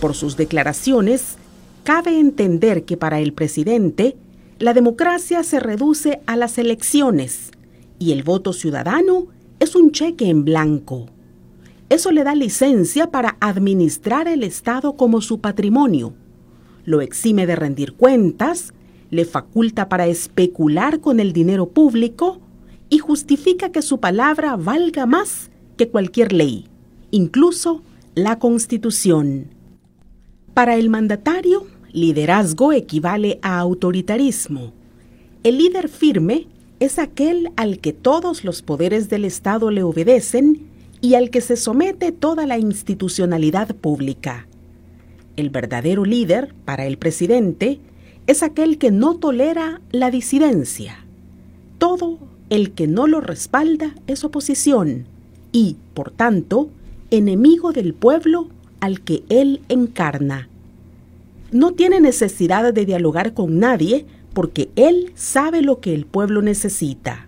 Por sus declaraciones, cabe entender que para el presidente, la democracia se reduce a las elecciones y el voto ciudadano es un cheque en blanco. Eso le da licencia para administrar el Estado como su patrimonio. Lo exime de rendir cuentas, le faculta para especular con el dinero público y justifica que su palabra valga más que cualquier ley, incluso la Constitución. Para el mandatario, liderazgo equivale a autoritarismo. El líder firme es aquel al que todos los poderes del Estado le obedecen y al que se somete toda la institucionalidad pública. El verdadero líder, para el presidente, es aquel que no tolera la disidencia. Todo el que no lo respalda es oposición y, por tanto, enemigo del pueblo al que él encarna. No tiene necesidad de dialogar con nadie porque él sabe lo que el pueblo necesita.